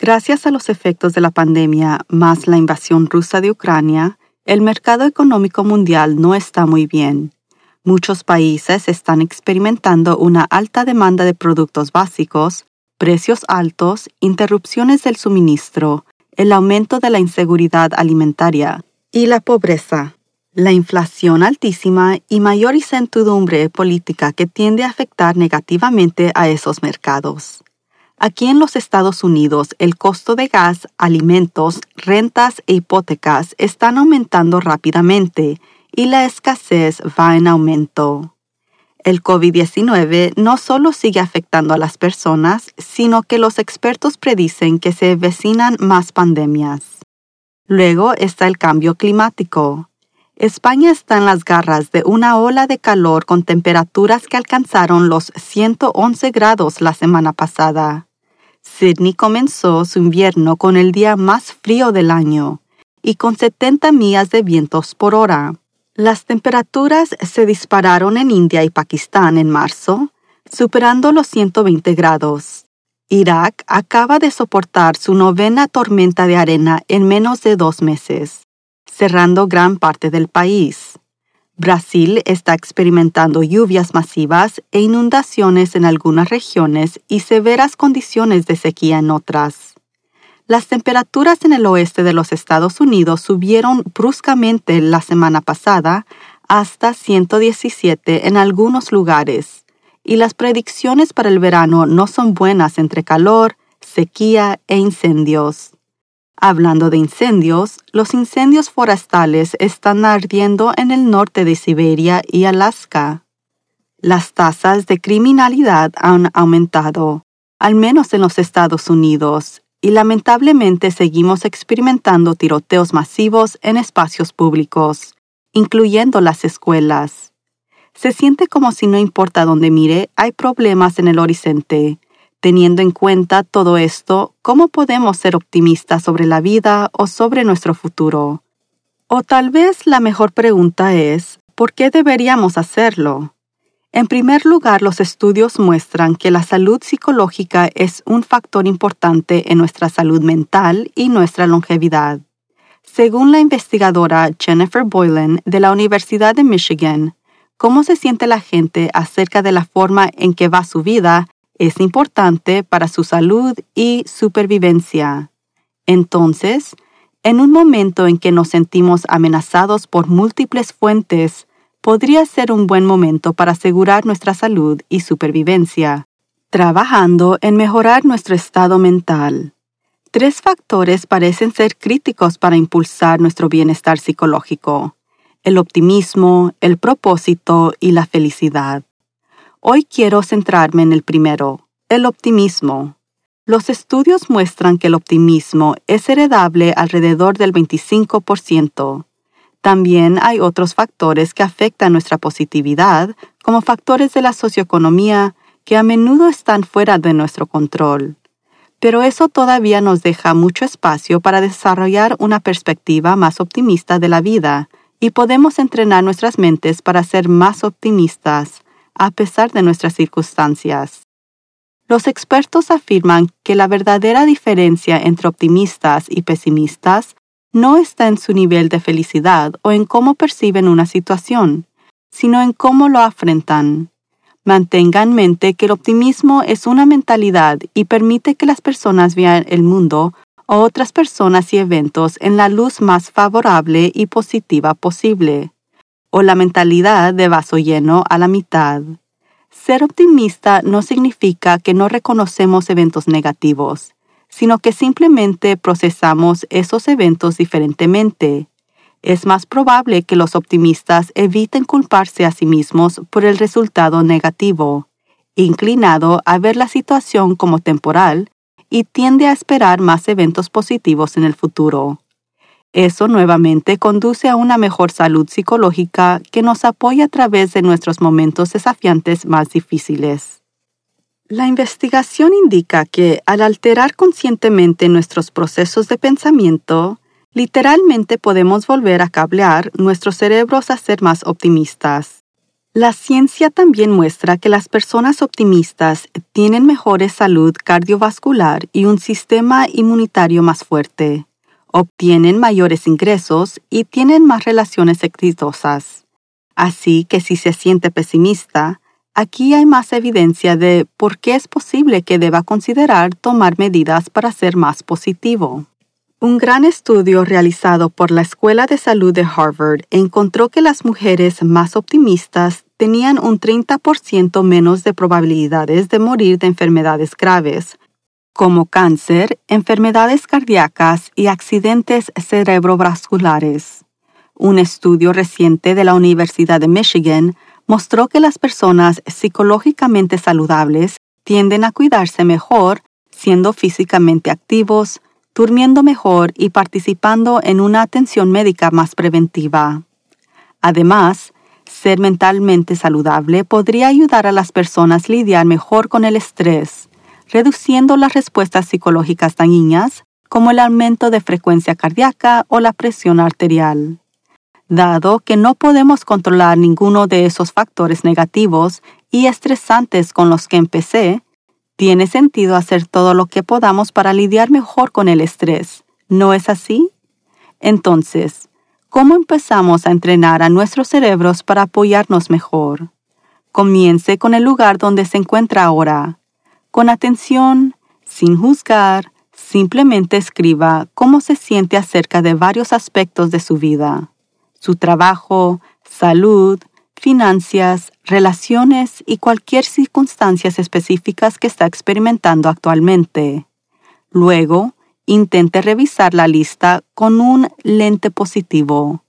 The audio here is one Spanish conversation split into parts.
Gracias a los efectos de la pandemia más la invasión rusa de Ucrania, el mercado económico mundial no está muy bien. Muchos países están experimentando una alta demanda de productos básicos, precios altos, interrupciones del suministro, el aumento de la inseguridad alimentaria y la pobreza, la inflación altísima y mayor incertidumbre política que tiende a afectar negativamente a esos mercados. Aquí en los Estados Unidos, el costo de gas, alimentos, rentas e hipotecas están aumentando rápidamente y la escasez va en aumento. El COVID-19 no solo sigue afectando a las personas, sino que los expertos predicen que se vecinan más pandemias. Luego está el cambio climático. España está en las garras de una ola de calor con temperaturas que alcanzaron los 111 grados la semana pasada. Sydney comenzó su invierno con el día más frío del año y con 70 millas de vientos por hora. Las temperaturas se dispararon en India y Pakistán en marzo, superando los 120 grados. Irak acaba de soportar su novena tormenta de arena en menos de dos meses, cerrando gran parte del país. Brasil está experimentando lluvias masivas e inundaciones en algunas regiones y severas condiciones de sequía en otras. Las temperaturas en el oeste de los Estados Unidos subieron bruscamente la semana pasada hasta 117 en algunos lugares, y las predicciones para el verano no son buenas entre calor, sequía e incendios. Hablando de incendios, los incendios forestales están ardiendo en el norte de Siberia y Alaska. Las tasas de criminalidad han aumentado, al menos en los Estados Unidos, y lamentablemente seguimos experimentando tiroteos masivos en espacios públicos, incluyendo las escuelas. Se siente como si no importa dónde mire, hay problemas en el horizonte Teniendo en cuenta todo esto, ¿cómo podemos ser optimistas sobre la vida o sobre nuestro futuro? O tal vez la mejor pregunta es, ¿por qué deberíamos hacerlo? En primer lugar, los estudios muestran que la salud psicológica es un factor importante en nuestra salud mental y nuestra longevidad. Según la investigadora Jennifer Boylan de la Universidad de Michigan, cómo se siente la gente acerca de la forma en que va su vida es importante para su salud y supervivencia. Entonces, en un momento en que nos sentimos amenazados por múltiples fuentes, podría ser un buen momento para asegurar nuestra salud y supervivencia, trabajando en mejorar nuestro estado mental. Tres factores parecen ser críticos para impulsar nuestro bienestar psicológico, el optimismo, el propósito y la felicidad. Hoy quiero centrarme en el primero, el optimismo. Los estudios muestran que el optimismo es heredable alrededor del 25%. También hay otros factores que afectan nuestra positividad, como factores de la socioeconomía, que a menudo están fuera de nuestro control. Pero eso todavía nos deja mucho espacio para desarrollar una perspectiva más optimista de la vida, y podemos entrenar nuestras mentes para ser más optimistas, a pesar de nuestras circunstancias. Los expertos afirman que la verdadera diferencia entre optimistas y pesimistas no está en su nivel de felicidad o en cómo perciben una situación, sino en cómo lo afrentan. Mantenga en mente que el optimismo es una mentalidad y permite que las personas vean el mundo a otras personas y eventos en la luz más favorable y positiva posible, o la mentalidad de vaso lleno a la mitad. Ser optimista no significa que no reconocemos eventos negativos, sino que simplemente procesamos esos eventos diferentemente. Es más probable que los optimistas eviten culparse a sí mismos por el resultado negativo, inclinado a ver la situación como temporal y tiende a esperar más eventos positivos en el futuro. Eso nuevamente conduce a una mejor salud psicológica que nos apoya a través de nuestros momentos desafiantes más difíciles. La investigación indica que al alterar conscientemente nuestros procesos de pensamiento, literalmente podemos volver a cablear nuestros cerebros a ser más optimistas. La ciencia también muestra que las personas optimistas tienen mejor salud cardiovascular y un sistema inmunitario más fuerte, obtienen mayores ingresos y tienen más relaciones exitosas. Así que si se siente pesimista, Aquí hay más evidencia de por qué es posible que deba considerar tomar medidas para ser más positivo. Un gran estudio realizado por la Escuela de Salud de Harvard encontró que las mujeres más optimistas tenían un 30% menos de probabilidades de morir de enfermedades graves, como cáncer, enfermedades cardíacas y accidentes cerebrovasculares. Un estudio reciente de la Universidad de Michigan mostró que las personas psicológicamente saludables tienden a cuidarse mejor siendo físicamente activos, durmiendo mejor y participando en una atención médica más preventiva. Además, ser mentalmente saludable podría ayudar a las personas a lidiar mejor con el estrés, reduciendo las respuestas psicológicas dañinas como el aumento de frecuencia cardíaca o la presión arterial. Dado que no podemos controlar ninguno de esos factores negativos y estresantes con los que empecé, tiene sentido hacer todo lo que podamos para lidiar mejor con el estrés. ¿No es así? Entonces, ¿cómo empezamos a entrenar a nuestros cerebros para apoyarnos mejor? Comience con el lugar donde se encuentra ahora. Con atención, sin juzgar, simplemente escriba cómo se siente acerca de varios aspectos de su vida su trabajo, salud, finanzas, relaciones y cualquier circunstancias específicas que está experimentando actualmente. Luego, intente revisar la lista con un lente positivo.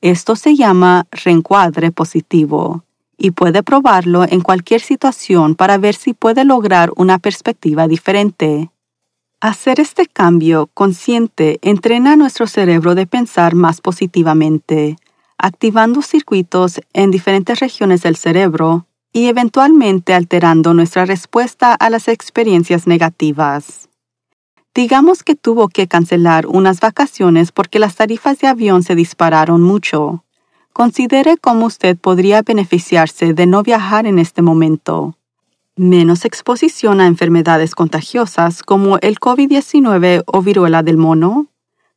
Esto se llama reencuadre positivo y puede probarlo en cualquier situación para ver si puede lograr una perspectiva diferente. Hacer este cambio consciente entrena nuestro cerebro de pensar más positivamente, activando circuitos en diferentes regiones del cerebro y eventualmente alterando nuestra respuesta a las experiencias negativas. Digamos que tuvo que cancelar unas vacaciones porque las tarifas de avión se dispararon mucho. Considere cómo usted podría beneficiarse de no viajar en este momento menos exposición a enfermedades contagiosas como el COVID-19 o viruela del mono?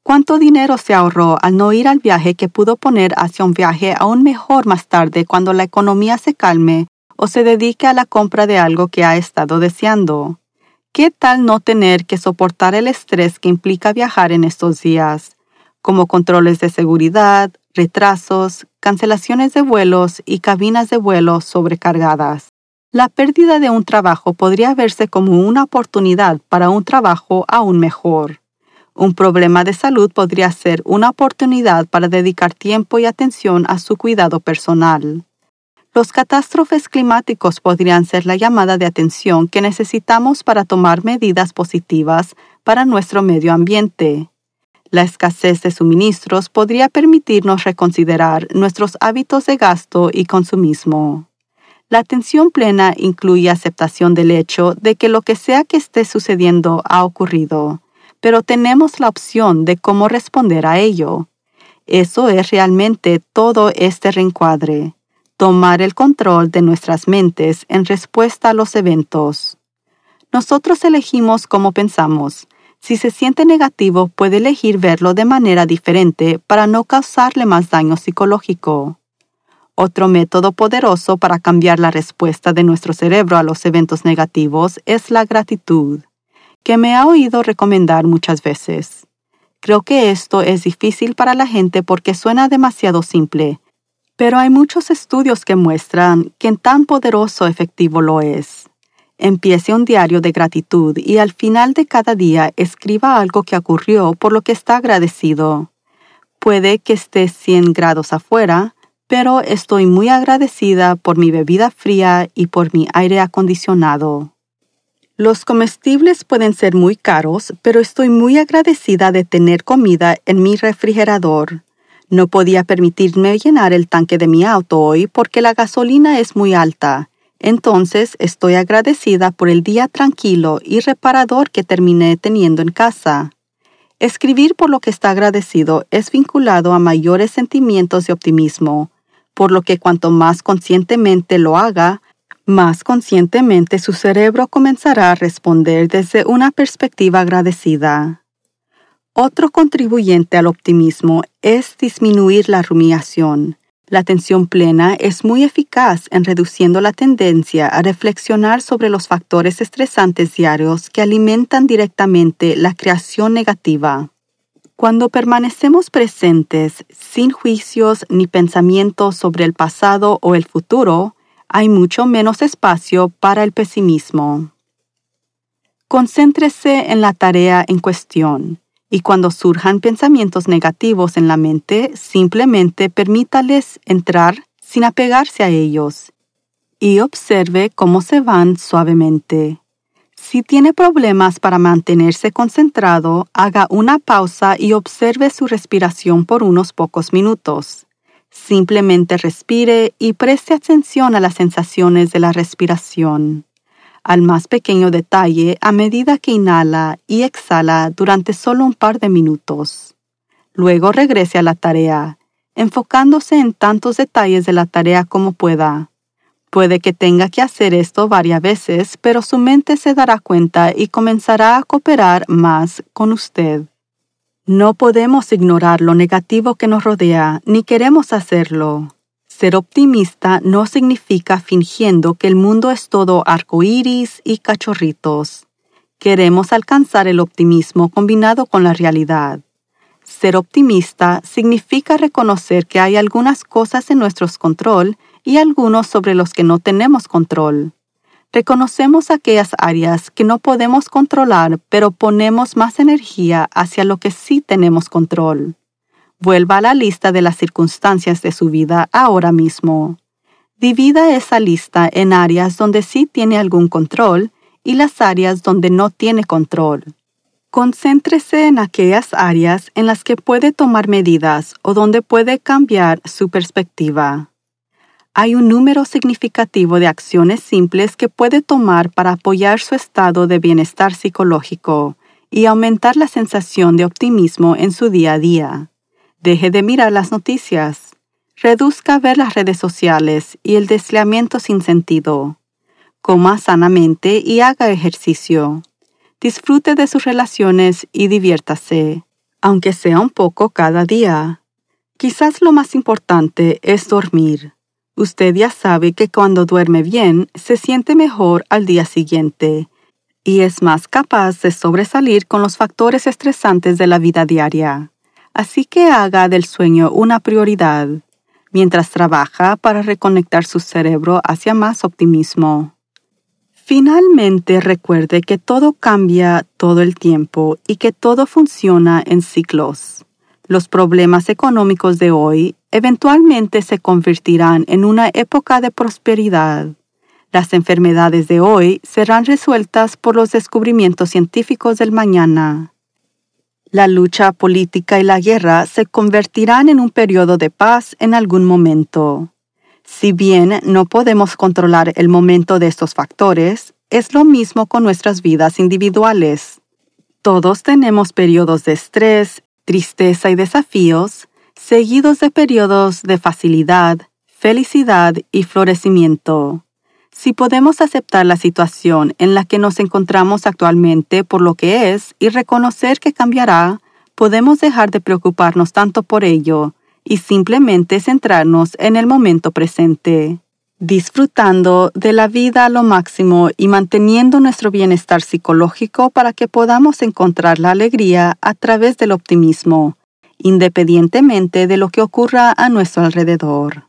¿Cuánto dinero se ahorró al no ir al viaje que pudo poner hacia un viaje aún mejor más tarde cuando la economía se calme o se dedique a la compra de algo que ha estado deseando? ¿Qué tal no tener que soportar el estrés que implica viajar en estos días, como controles de seguridad, retrasos, cancelaciones de vuelos y cabinas de vuelo sobrecargadas? La pérdida de un trabajo podría verse como una oportunidad para un trabajo aún mejor. Un problema de salud podría ser una oportunidad para dedicar tiempo y atención a su cuidado personal. Los catástrofes climáticos podrían ser la llamada de atención que necesitamos para tomar medidas positivas para nuestro medio ambiente. La escasez de suministros podría permitirnos reconsiderar nuestros hábitos de gasto y consumismo. La atención plena incluye aceptación del hecho de que lo que sea que esté sucediendo ha ocurrido, pero tenemos la opción de cómo responder a ello. Eso es realmente todo este reencuadre, tomar el control de nuestras mentes en respuesta a los eventos. Nosotros elegimos cómo pensamos. Si se siente negativo, puede elegir verlo de manera diferente para no causarle más daño psicológico. Otro método poderoso para cambiar la respuesta de nuestro cerebro a los eventos negativos es la gratitud. que me ha oído recomendar muchas veces. Creo que esto es difícil para la gente porque suena demasiado simple, pero hay muchos estudios que muestran que tan poderoso efectivo lo es. Empiece un diario de gratitud y al final de cada día escriba algo que ocurrió por lo que está agradecido. Puede que esté 100 grados afuera, pero estoy muy agradecida por mi bebida fría y por mi aire acondicionado. Los comestibles pueden ser muy caros, pero estoy muy agradecida de tener comida en mi refrigerador. No podía permitirme llenar el tanque de mi auto hoy porque la gasolina es muy alta. Entonces estoy agradecida por el día tranquilo y reparador que terminé teniendo en casa. Escribir por lo que está agradecido es vinculado a mayores sentimientos de optimismo, por lo que cuanto más conscientemente lo haga, más conscientemente su cerebro comenzará a responder desde una perspectiva agradecida. Otro contribuyente al optimismo es disminuir la rumiación. La atención plena es muy eficaz en reduciendo la tendencia a reflexionar sobre los factores estresantes diarios que alimentan directamente la creación negativa. Cuando permanecemos presentes, sin juicios ni pensamientos sobre el pasado o el futuro, hay mucho menos espacio para el pesimismo. Concéntrese en la tarea en cuestión y cuando surjan pensamientos negativos en la mente, simplemente permítales entrar sin apegarse a ellos y observe cómo se van suavemente. Si tiene problemas para mantenerse concentrado, haga una pausa y observe su respiración por unos pocos minutos. Simplemente respire y preste atención a las sensaciones de la respiración, al más pequeño detalle a medida que inhala y exhala durante solo un par de minutos. Luego regrese a la tarea, enfocándose en tantos detalles de la tarea como pueda. Puede que tenga que hacer esto varias veces, pero su mente se dará cuenta y comenzará a cooperar más con usted. No podemos ignorar lo negativo que nos rodea, ni queremos hacerlo. Ser optimista no significa fingiendo que el mundo es todo arcoíris y cachorritos. Queremos alcanzar el optimismo combinado con la realidad. Ser optimista significa reconocer que hay algunas cosas en nuestro control y algunos sobre los que no tenemos control. Reconocemos aquellas áreas que no podemos controlar, pero ponemos más energía hacia lo que sí tenemos control. Vuelva a la lista de las circunstancias de su vida ahora mismo. Divida esa lista en áreas donde sí tiene algún control y las áreas donde no tiene control. Concéntrese en aquellas áreas en las que puede tomar medidas o donde puede cambiar su perspectiva hay un número significativo de acciones simples que puede tomar para apoyar su estado de bienestar psicológico y aumentar la sensación de optimismo en su día a día. Deje de mirar las noticias. Reduzca ver las redes sociales y el deslizamiento sin sentido. Coma sanamente y haga ejercicio. Disfrute de sus relaciones y diviértase, aunque sea un poco cada día. Quizás lo más importante es dormir. Usted ya sabe que cuando duerme bien se siente mejor al día siguiente y es más capaz de sobresalir con los factores estresantes de la vida diaria. Así que haga del sueño una prioridad, mientras trabaja para reconectar su cerebro hacia más optimismo. Finalmente recuerde que todo cambia todo el tiempo y que todo funciona en ciclos. Los problemas económicos de hoy eventualmente se convertirán en una época de prosperidad. Las enfermedades de hoy serán resueltas por los descubrimientos científicos del mañana. La lucha política y la guerra se convertirán en un periodo de paz en algún momento. Si bien no podemos controlar el momento de estos factores, es lo mismo con nuestras vidas individuales. Todos tenemos periodos de estrés, tristeza y desafíos, seguidos de periodos de facilidad, felicidad y florecimiento. Si podemos aceptar la situación en la que nos encontramos actualmente por lo que es y reconocer que cambiará, podemos dejar de preocuparnos tanto por ello y simplemente centrarnos en el momento presente. disfrutando de la vida a lo máximo y manteniendo nuestro bienestar psicológico para que podamos encontrar la alegría a través del optimismo, independientemente de lo que ocurra a nuestro alrededor.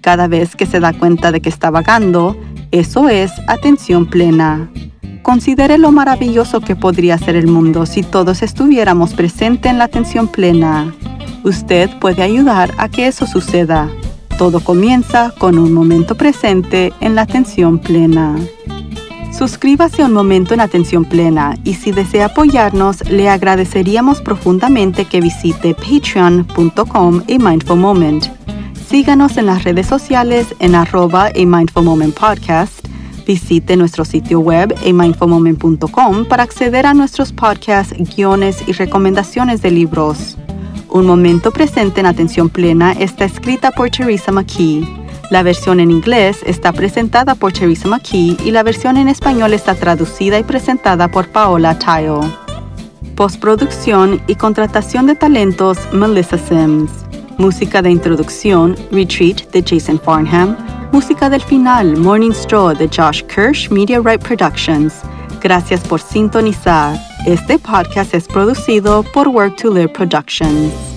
Cada vez que se da cuenta de que está vagando, eso es atención plena. Considere lo maravilloso que podría ser el mundo si todos estuviéramos presentes en la atención plena. Usted puede ayudar a que eso suceda. Todo comienza con un momento presente en la atención plena. Suscríbase a un momento en atención plena y si desea apoyarnos, le agradeceríamos profundamente que visite patreon.com y Mindful Moment. Síganos en las redes sociales en arroba a Mindful Moment Podcast Visite nuestro sitio web amindfulmoment.com para acceder a nuestros podcasts, guiones y recomendaciones de libros. Un momento presente en atención plena está escrita por Teresa McKee. La versión en inglés está presentada por Teresa McKee y la versión en español está traducida y presentada por Paola Tayo. Postproducción y contratación de talentos Melissa Sims. Música de introducción Retreat de Jason Farnham Música del final, Morning Straw de Josh Kirsch Media Right Productions. Gracias por sintonizar. Este podcast es producido por Work to Live Productions.